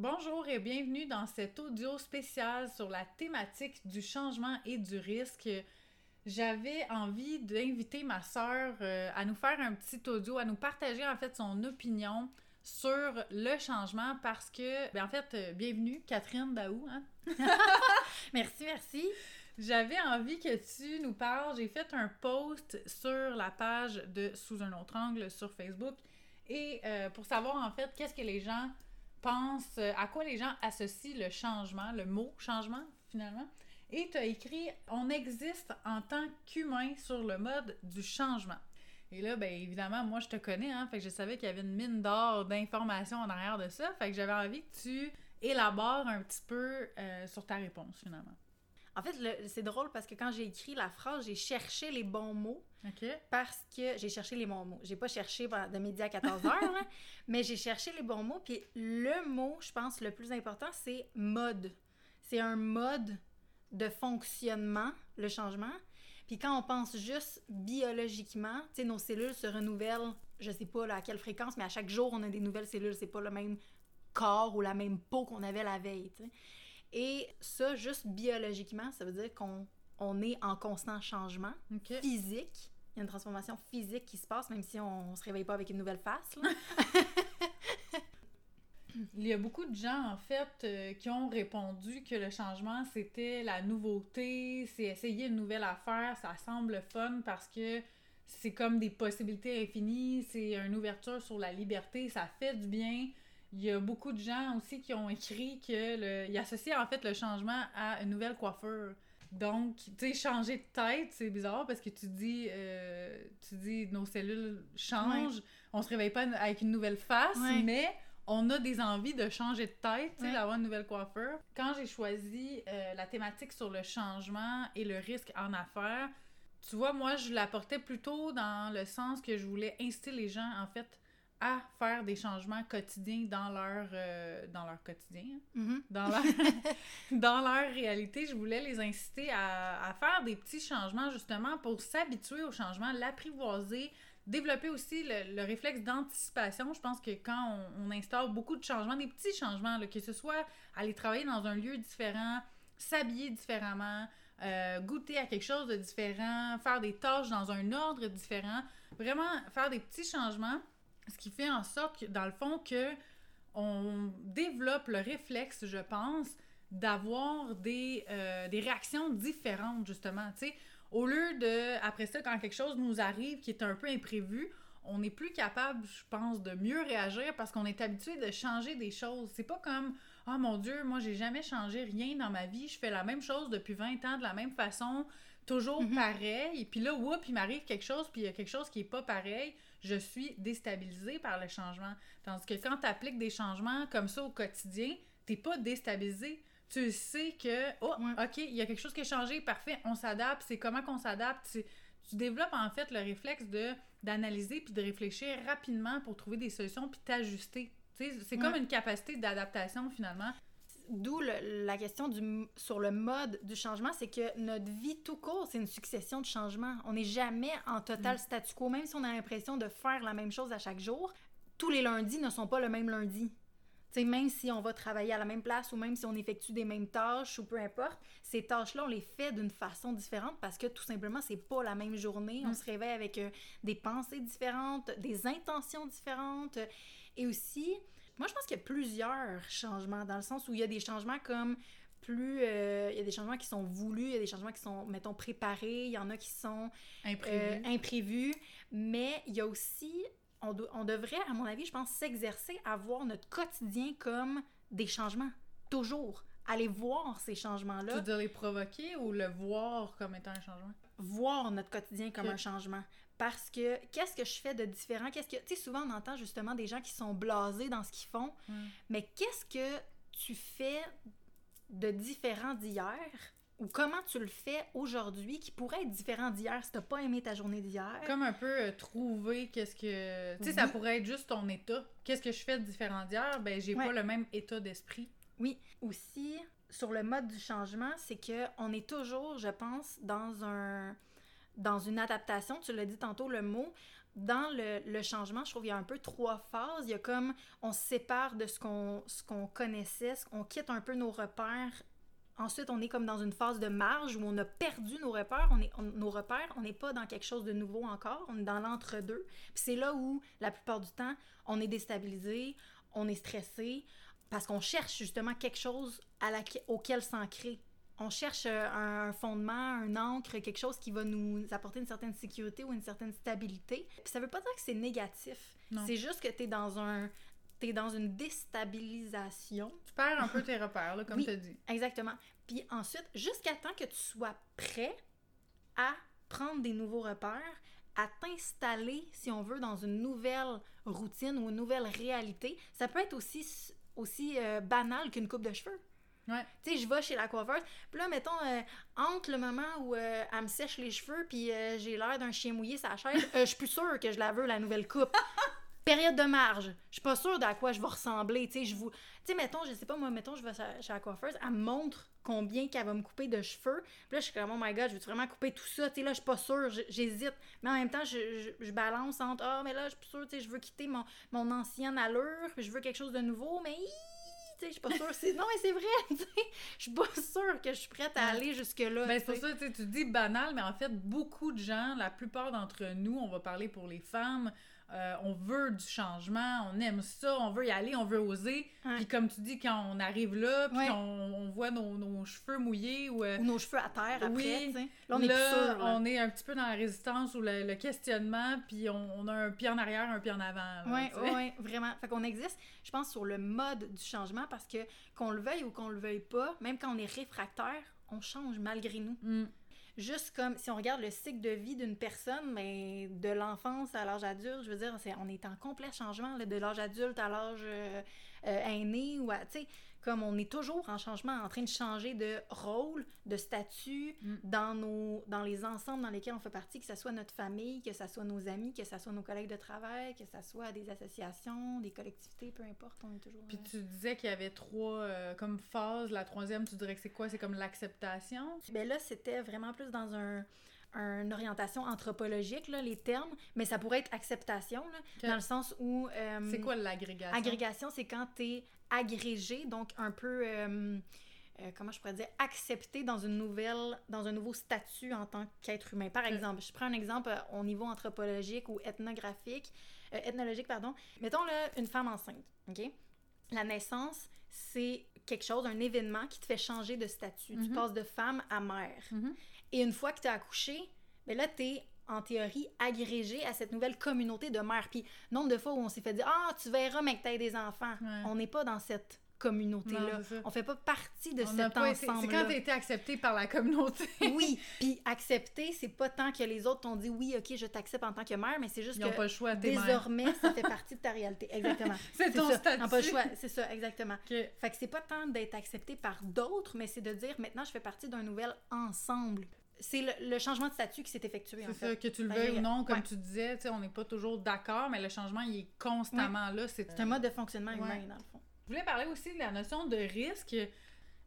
Bonjour et bienvenue dans cet audio spécial sur la thématique du changement et du risque. J'avais envie d'inviter ma sœur euh, à nous faire un petit audio, à nous partager en fait son opinion sur le changement parce que, ben en fait, euh, bienvenue Catherine Daou. Hein? merci, merci. J'avais envie que tu nous parles. J'ai fait un post sur la page de Sous un autre angle sur Facebook et euh, pour savoir en fait qu'est-ce que les gens pensent, à quoi les gens associent le changement, le mot changement finalement. Et tu as écrit On existe en tant qu'humain sur le mode du changement. Et là, ben évidemment, moi je te connais, hein, fait que je savais qu'il y avait une mine d'or d'informations en arrière de ça, fait que j'avais envie que tu élabores un petit peu euh, sur ta réponse finalement. En fait, c'est drôle parce que quand j'ai écrit la phrase, j'ai cherché les bons mots. Parce que j'ai cherché les bons mots. J'ai pas cherché de midi à 14 heures, mais j'ai cherché les bons mots. Puis le mot, je pense, le plus important, c'est mode. C'est un mode de fonctionnement, le changement. Puis quand on pense juste biologiquement, tu sais, nos cellules se renouvellent, je sais pas à quelle fréquence, mais à chaque jour, on a des nouvelles cellules. C'est pas le même corps ou la même peau qu'on avait la veille. Et ça, juste biologiquement, ça veut dire qu'on on est en constant changement physique. Il y a une transformation physique qui se passe, même si on, se réveille pas avec une nouvelle face. Il y a beaucoup de gens, en fait, euh, qui ont répondu que le changement, c'était la nouveauté, c'est essayer une nouvelle affaire, ça semble fun parce que c'est comme des possibilités infinies, c'est une ouverture sur la liberté, ça fait du bien. Il y a beaucoup de gens aussi qui ont écrit que le... ils associent en fait le changement à une nouvelle coiffure. Donc, tu sais, changer de tête, c'est bizarre parce que tu dis, euh, tu dis, nos cellules changent, on se réveille pas avec une nouvelle face, mais on a des envies de changer de tête, d'avoir une nouvelle coiffure. Quand j'ai choisi euh, la thématique sur le changement et le risque en affaires, tu vois, moi, je l'apportais plutôt dans le sens que je voulais inciter les gens, en fait, à faire des changements quotidiens dans leur, euh, dans leur quotidien, mm-hmm. dans, leur, dans leur réalité. Je voulais les inciter à, à faire des petits changements, justement, pour s'habituer au changement, l'apprivoiser, développer aussi le, réflexe d'anticipation. Je pense que quand on, instaure beaucoup de changements, des petits changements, que ce soit aller travailler dans un lieu différent, s'habiller différemment, euh, goûter à quelque chose de différent, faire des tâches dans un ordre différent, vraiment faire des petits changements, ce qui fait en sorte que, dans le fond, que on développe le réflexe, je pense, d'avoir des, euh, des réactions différentes, justement. Tu sais, au lieu de, après ça, quand quelque chose nous arrive qui est un peu imprévu, on est plus capable, je pense, de mieux réagir parce qu'on est habitué de changer des choses. C'est pas comme Oh mon Dieu, moi j'ai jamais changé rien dans ma vie, je fais la même chose depuis 20 ans de la même façon, toujours mhm. pareil. Et puis là, whoop, il m'arrive quelque chose, puis il y a quelque chose qui est pas pareil, je suis déstabilisée par le changement. Tandis que quand tu appliques des changements comme ça au quotidien, t'es pas déstabilisé tu sais que, oh, OK, il y a quelque chose qui a changé, parfait, on s'adapte, c'est comment qu'on s'adapte. Tu, tu, développes en fait le réflexe de d'analyser puis de réfléchir rapidement pour trouver des solutions puis t'ajuster. C'est comme une capacité d'adaptation finalement. D'où la question du, sur le mode du changement, c'est que notre vie tout court, c'est une succession de changements. On n'est jamais en total mm. statu quo, même si on a l'impression de faire la même chose à chaque jour. Tous les lundis ne sont pas le même lundi sais, même si on va travailler à la même place ou même si on effectue des mêmes tâches ou peu importe, ces tâches-là, on les fait d'une façon différente parce que tout simplement, c'est pas la même journée. On mm. se réveille avec euh, des pensées différentes, des intentions différentes. Et aussi, moi, je pense qu'il y a plusieurs changements dans le sens où il y a des changements comme plus euh, il y a des changements qui sont voulus, il y a des changements qui sont mettons préparés, il y en a qui sont imprévus, euh, imprévus mais il y a aussi on, devrait, à mon avis, je pense, s'exercer à voir notre quotidien comme des changements. Toujours. Aller voir ces changements-là. Tu veux les provoquer ou le voir comme étant un changement? Voir notre quotidien comme un changement. Parce que qu'est-ce que je fais de différent? Qu'est-ce que. Tu sais, souvent on entend justement des gens qui sont blasés dans ce qu'ils font. Mais qu'est-ce que tu fais de différent d'hier? Ou comment tu le fais aujourd'hui qui pourrait être différent d'hier si t'as pas aimé ta journée d'hier? Comme un peu euh, trouver qu'est-ce que. Tu sais, ça pourrait être juste ton état. Qu'est-ce que je fais de différent d'hier? Ben, j'ai pas le même état d'esprit. Oui. Aussi, sur le mode du changement, c'est que on est toujours, je pense, dans un dans une adaptation, tu l'as dit tantôt le mot, dans le, changement, je trouve qu'il y a un peu trois phases. Il y a comme on se sépare de ce qu'on ce qu'on connaissait, on quitte un peu nos repères. Ensuite, on est comme dans une phase de marge où on a perdu nos repères. On est, nos repères, on n'est pas dans quelque chose de nouveau encore. On est dans l'entre-deux. Puis c'est là où, la plupart du temps, on est déstabilisé, on est stressé, parce qu'on cherche justement quelque chose auquel s'ancrer. On cherche euh, un, fondement, un ancre, quelque chose qui va nous apporter une certaine sécurité ou une certaine stabilité. Puis ça veut pas dire que c'est négatif. C'est juste que tu es dans un t'es dans une déstabilisation. Tu perds un peu tes repères, là, comme Oui. tu as dit. Exactement. Puis ensuite, jusqu'à temps que tu sois prêt à prendre des nouveaux repères, à t'installer, si on veut, dans une nouvelle routine ou une nouvelle réalité, ça peut être aussi, aussi euh, banal qu'une coupe de cheveux. Ouais. Tu sais, je vais chez la coiffeuse, puis là, mettons, euh, entre le moment où euh, elle me sèche les cheveux, puis euh, j'ai l'air d'un chien mouillé la chaise, je suis plus sûre que je la veux, la nouvelle coupe. Période de marge. Je suis pas sûre d'à quoi je vais ressembler. Tu sais, je vous... tu sais, mettons, je sais pas, moi, mettons, je vais chez la coiffeuse, elle me montre combien qu'elle va me couper de cheveux. Puis là, je suis comme, oh my god, je veux vraiment couper tout ça? Tu sais, là, je suis pas sûre, j'hésite. Mais en même temps, je, je, je balance entre, ah, mais là, je suis plus sûre, tu sais, je veux quitter mon, mon ancienne allure, puis je veux quelque chose de nouveau, mais hi, tu sais, je suis pas sûre. C'est... Non, mais c'est vrai, tu sais. Je suis pas sûre que je suis prête à aller jusque-là. Ben, c'est pour ça, tu dis banal, mais en fait, beaucoup de gens, la plupart d'entre nous, on va parler pour les femmes, euh, on veut du changement, on aime ça, on veut y aller, on veut oser. Ouais. Puis comme tu dis, quand on arrive là, puis Ouais. on, on voit nos, nos cheveux mouillés ou... euh, Ou nos cheveux à terre après, Oui. Là, on est là, plus sûr. là. on est un petit peu dans la résistance ou le, le questionnement, puis on, on a un pied en arrière, un pied en avant. Oui, oui, vraiment. Fait qu'on existe, je pense, sur le mode du changement parce que qu'on le veuille ou qu'on le veuille pas, même quand on est réfractaire, on change malgré nous. Mm. Juste comme si on regarde le cycle de vie d'une personne, mais de l'enfance à l'âge adulte, je veux dire, c'est, on est en complet changement, de l'âge adulte à l'âge euh, euh, aîné, ou à, tu comme on est toujours en changement, en train de changer de rôle, de statut Mm. dans, nos, dans les ensembles dans lesquels on fait partie, que ce soit notre famille, que ce soit nos amis, que ce soit nos collègues de travail, que ce soit des associations, des collectivités, peu importe, on est toujours... Puis euh, tu disais qu'il y avait trois euh, comme phases. La troisième, tu dirais que c'est quoi? C'est comme l'acceptation? Ben là, c'était vraiment plus dans un une orientation anthropologique, là, les termes, mais ça pourrait être acceptation, là, dans le sens où... euh, C'est quoi l'agrégation? Agrégation, c'est quand tu es agrégé, donc un peu... euh, euh, comment je pourrais dire, accepté dans une nouvelle, dans un nouveau statut en tant qu'être humain. Par exemple, je prends un exemple euh, au niveau anthropologique ou ethnographique, ethnologique, pardon. Mettons là, une femme enceinte, ok? La naissance, c'est quelque chose, un événement qui te fait changer de statut. Tu Mhm. passes de femme à mère. Mhm. Et une fois que tu as accouché, ben là, tu es en théorie agrégé à cette nouvelle communauté de mères. Puis, nombre de fois où on s'est fait dire Ah, tu verras, mais que tu des enfants. Ouais. On n'est pas dans cette communauté-là. On fait pas partie de On cet été- C'est ensemble. quand tu été accepté par la communauté. Oui, puis accepter, c'est pas tant que les autres t'ont dit oui, ok, je t'accepte en tant que mère, mais c'est juste Ils que pas le choix, désormais, ça fait partie de ta réalité. Exactement. C'est ton ça. statut. Ils pas le choix, c'est ça, exactement. Ok. Fait que c'est pas tant d'être accepté par d'autres, mais c'est de dire maintenant je fais partie d'un nouvel ensemble. C'est le, le changement de statut qui s'est effectué en C'est fait. ça, que tu le veuilles ou non, comme ouais. tu disais, on n'est pas toujours d'accord, mais le changement, il est constamment là. C'est un mode de fonctionnement humain dans le fond. Je voulais parler aussi de la notion de risque.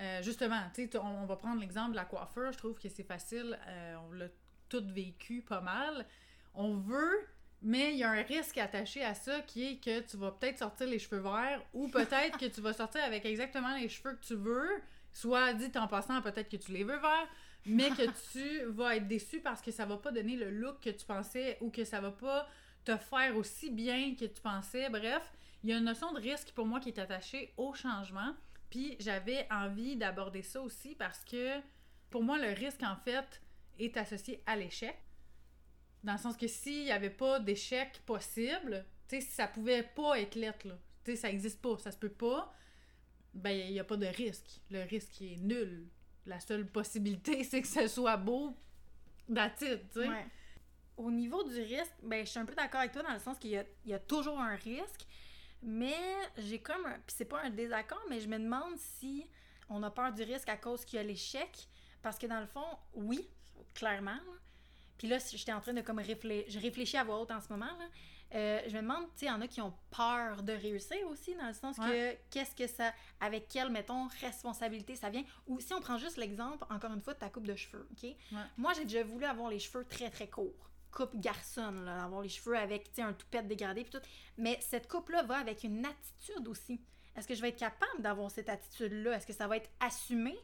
Euh, justement, tu on va prendre l'exemple de la coiffeur. Je trouve que c'est facile. euh, on l'a tout vécu pas mal. On veut, mais il y a un risque attaché à ça qui est que tu vas peut-être sortir les cheveux verts ou peut-être que tu vas sortir avec exactement les cheveux que tu veux. Soit dit en passant, peut-être que tu les veux verts, mais que tu vas être déçu parce que ça va pas donner le look que tu pensais ou que ça va pas te faire aussi bien que tu pensais. Bref, il y a une notion de risque pour moi qui est attachée au changement. Puis j'avais envie d'aborder ça aussi parce que pour moi, le risque, en fait, est associé à l'échec. Dans le sens que s'il n'y avait pas d'échec possible, tu sais, ça pouvait pas être lettre, là, tu sais, ça existe pas, ça se peut pas, ben, il n'y a pas de risque. Le risque est nul. La seule possibilité, c'est que ce soit beau, it, tu sais. Au niveau du risque, ben, je suis un peu d'accord avec toi dans le sens qu'il y y a toujours un risque, mais j'ai comme un. Puis c'est pas un désaccord, mais je me demande si on a peur du risque à cause qu'il y a l'échec. Parce que dans le fond, oui, clairement. Puis là, j'étais en train de comme réfléchir. Je réfléchis à voix haute en ce moment. Euh, je me demande, tu sais, il y en a qui ont peur de réussir aussi, dans le sens que qu'est-ce que ça. Avec quelle, mettons, responsabilité ça vient? Ou si on prend juste l'exemple, encore une fois, de ta coupe de cheveux, OK? Moi, j'ai déjà voulu avoir les cheveux très, très courts. Coupe garçon, là, avoir les cheveux avec, tu sais, un toupette dégradé, puis tout. Mais cette coupe-là va avec une attitude aussi. Est-ce que je vais être capable d'avoir cette attitude-là? Est-ce que ça va être assumé,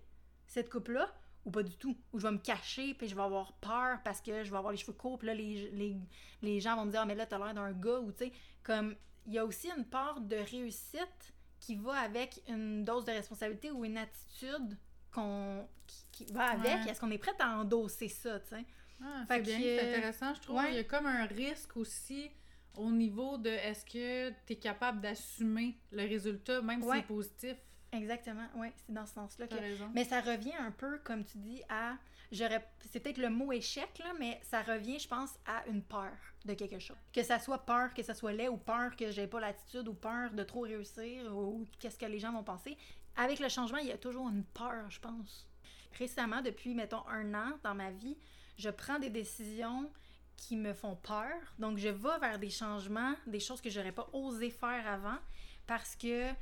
cette coupe-là? Ou pas du tout. Ou je vais me cacher, puis je vais avoir peur parce que je vais avoir les cheveux courts, puis là, les, les, les gens vont me dire, ah, mais là, t'as l'air d'un gars, ou tu sais, comme, il y a aussi une part de réussite qui va avec une dose de responsabilité ou une attitude qu'on qui, va avec. Est-ce qu'on est prête à endosser ça, tu sais? Ah, c'est bien, c'est intéressant, je trouve. Il y a comme un risque aussi au niveau de est-ce que tu es capable d'assumer le résultat, même si c'est positif. Exactement, oui, c'est dans ce sens-là. Que... Mais ça revient un peu, comme tu dis, à. J'aurais... C'est peut-être le mot échec, là, mais ça revient, je pense, à une peur de quelque chose. Que ça soit peur, que ça soit laid, ou peur que j'ai pas l'attitude, ou peur de trop réussir, ou qu'est-ce que les gens vont penser. Avec le changement, il y a toujours une peur, je pense. Récemment, depuis, mettons, un an dans ma vie, je prends des décisions qui me font peur. Donc, je vais vers des changements, des choses que j'aurais pas osé faire avant, parce que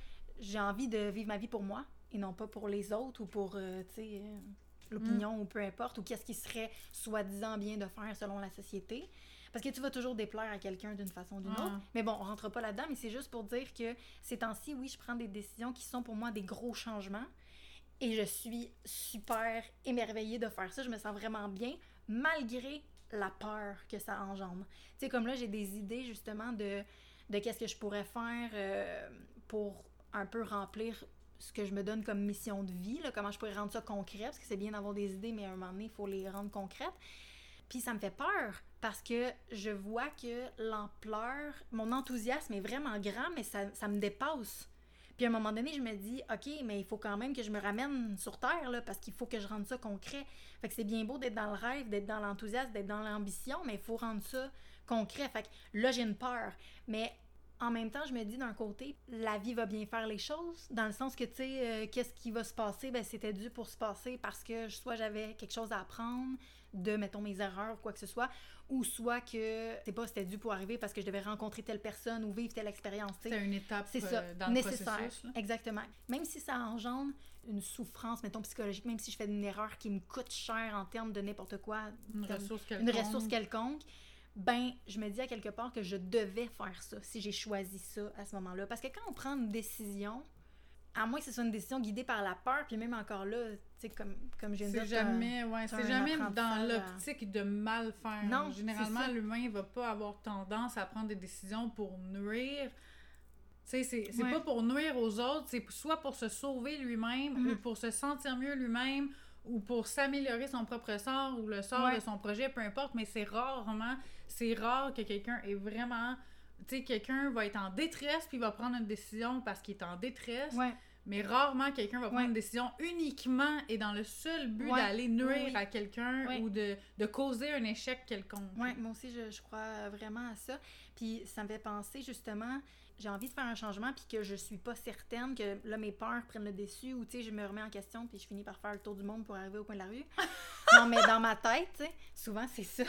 j'ai envie de vivre ma vie pour moi et non pas pour les autres ou pour, euh, tu sais, euh, l'opinion ou peu importe, ou qu'est-ce qui serait soi-disant bien de faire selon la société. Parce que tu vas toujours déplaire à quelqu'un d'une façon ou d'une autre. Mais bon, on rentre pas là-dedans, mais c'est juste pour dire que ces temps-ci, oui, je prends des décisions qui sont pour moi des gros changements. Et je suis super émerveillée de faire ça. Je me sens vraiment bien, malgré la peur que ça engendre. Tu sais, comme là, j'ai des idées justement de, de qu'est-ce que je pourrais faire euh, pour un peu remplir ce que je me donne comme mission de vie, là, comment je pourrais rendre ça concret, parce que c'est bien d'avoir des idées, mais à un moment donné, il faut les rendre concrètes. Puis ça me fait peur parce que je vois que l'ampleur, mon enthousiasme est vraiment grand, mais ça, ça, me dépasse. Puis à un moment donné, je me dis, OK, mais il faut quand même que je me ramène sur Terre, là, parce qu'il faut que je rende ça concret. Fait que c'est bien beau d'être dans le rêve, d'être dans l'enthousiasme, d'être dans l'ambition, mais il faut rendre ça concret. Fait que là, j'ai une peur. Mais en même temps, je me dis d'un côté, la vie va bien faire les choses, dans le sens que, tu sais, euh, qu'est-ce qui va se passer? Ben, c'était dû pour se passer parce que soit j'avais quelque chose à apprendre de, mettons, mes erreurs ou quoi que ce soit, ou soit que, c'est pas, c'était dû pour arriver parce que je devais rencontrer telle personne ou vivre telle expérience, C'est une étape c'est ça, euh, dans le nécessaire. Processus, Exactement. Même si ça engendre une souffrance, mettons, psychologique, même si je fais une erreur qui me coûte cher en termes de n'importe quoi, une, ressource une ressource quelconque ben, je me dis à quelque part que je devais faire ça si j'ai choisi ça à ce moment-là. Parce que quand on prend une décision, à moins que ce soit une décision guidée par la peur, puis même encore là, tu sais, comme, comme je viens de dire... Jamais, ouais, c'est jamais dans l'optique de mal faire. Non, Généralement, l'humain va pas avoir tendance à prendre des décisions pour nuire. Tu sais, c'est pas pour nuire aux autres, c'est soit pour se sauver lui-même ou mm-hmm. pour se sentir mieux lui-même ou pour s'améliorer son propre sort ou le sort de son projet, peu importe, mais c'est rarement, c'est rare que quelqu'un est vraiment, tu sais, quelqu'un va être en détresse puis va prendre une décision parce qu'il est en détresse. Mais rarement quelqu'un va prendre une décision uniquement et dans le seul but d'aller nuire à quelqu'un ou de, de, causer un échec quelconque. Oui, moi aussi, je, je, crois vraiment à ça. Puis ça me fait penser justement, j'ai envie de faire un changement puis que je suis pas certaine que là mes peurs prennent le dessus ou tu sais je me remets en question puis je finis par faire le tour du monde pour arriver au coin de la rue. non mais dans ma tête, tu sais, souvent c'est ça.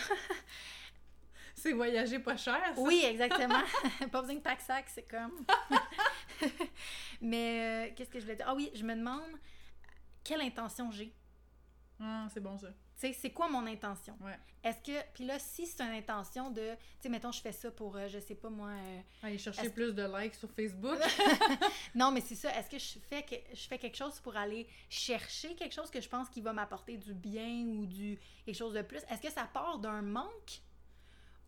c'est voyager pas cher. Ça. Oui, exactement. pas besoin de pack-sac, c'est comme. mais euh, qu'est-ce que je voulais dire? Ah oui, je me demande quelle intention j'ai? Ah, c'est bon ça c'est quoi mon intention? Est-ce que. Puis là, si c'est une intention de. Tu sais, mettons, je fais ça pour, euh, je sais pas moi. Euh, aller chercher plus de likes sur Facebook. non, mais c'est ça. Est-ce que je fais, que je fais quelque chose pour aller chercher quelque chose que je pense qui va m'apporter du bien ou du quelque chose de plus? Est-ce que ça part d'un manque?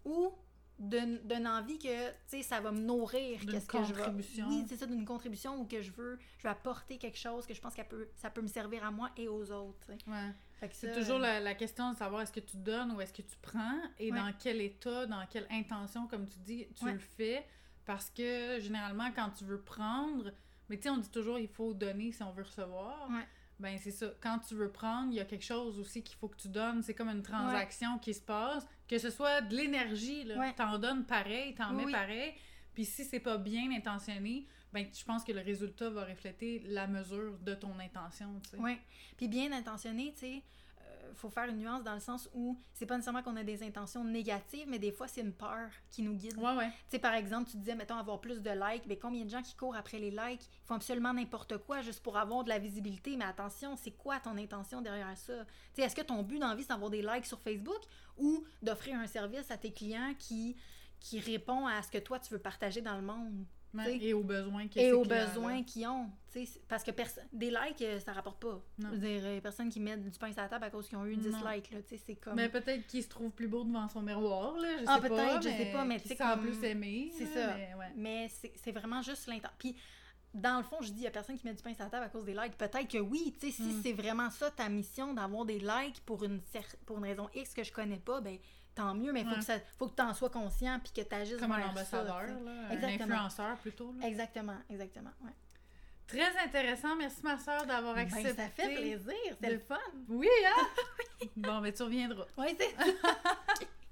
Ou d'une envie que tu sais ça va me nourrir qu'est-ce que je veux oui c'est ça d'une contribution ou que je veux je veux apporter quelque chose que je pense que peut ça peut me servir à moi et aux autres ouais. C'est toujours la, question de savoir est-ce que tu donnes ou est-ce que tu prends et dans quel état, dans quelle intention, comme tu dis, tu le fais. Parce que généralement, quand tu veux prendre, mais tu sais, on dit toujours il faut donner si on veut recevoir. Ben, c'est ça. Quand tu veux prendre, il y a quelque chose aussi qu'il faut que tu donnes. C'est comme une transaction qui se passe. Que ce soit de l'énergie, là. T'en donnes pareil, t'en mets pareil. Puis si c'est pas bien intentionné, ben, je pense que le résultat va refléter la mesure de ton intention, tu sais. Oui. Puis bien intentionné, tu sais, faut faire une nuance dans le sens où c'est pas nécessairement qu'on a des intentions négatives, mais des fois, c'est une peur qui nous guide. Ouais, ouais. Tu sais, par exemple, tu disais, mettons, avoir plus de likes. Mais combien de gens qui courent après les likes? Ils font absolument n'importe quoi juste pour avoir de la visibilité? Mais attention, c'est quoi ton intention derrière ça? Tu sais, est-ce que ton but dans la vie, c'est d'avoir des likes sur Facebook ou d'offrir un service à tes clients qui, qui répond à ce que toi, tu veux partager dans le monde? Ouais. Et aux besoins que Et ces aux besoins qu'ils ont. Parce que des likes, euh, ça rapporte pas. Non. Je veux dire, euh, personne qui met du pain sur la table à cause qu'ils ont eu 10 Non. likes. C'est comme... Mais peut-être qu'il se trouve plus beau devant son miroir, là. Je Ah, sais pas. peut-être, je sais pas, mais tu sais, se sent comme- plus aimé. c'est ça. Mais, ouais. Mais c'est vraiment juste l'intention. Puis, dans le fond, je dis, il y a personne qui met du pain sur la table à cause des likes. Peut-être que oui, tu sais, si Mm. c'est vraiment ça ta mission d'avoir des likes pour une, cer- pour une raison X que je connais pas, ben tant mieux, mais il faut Ouais. que ça faut que tu en sois conscient puis que tu agisses Comme un ambassadeur, ça, un influenceur plutôt. là. Exactement, exactement. Ouais. Très intéressant. Merci ma soeur d'avoir Ben, accepté. ça fait plaisir, c'est de- le fun. Oui, hein? bon, mais tu reviendras. Oui, c'est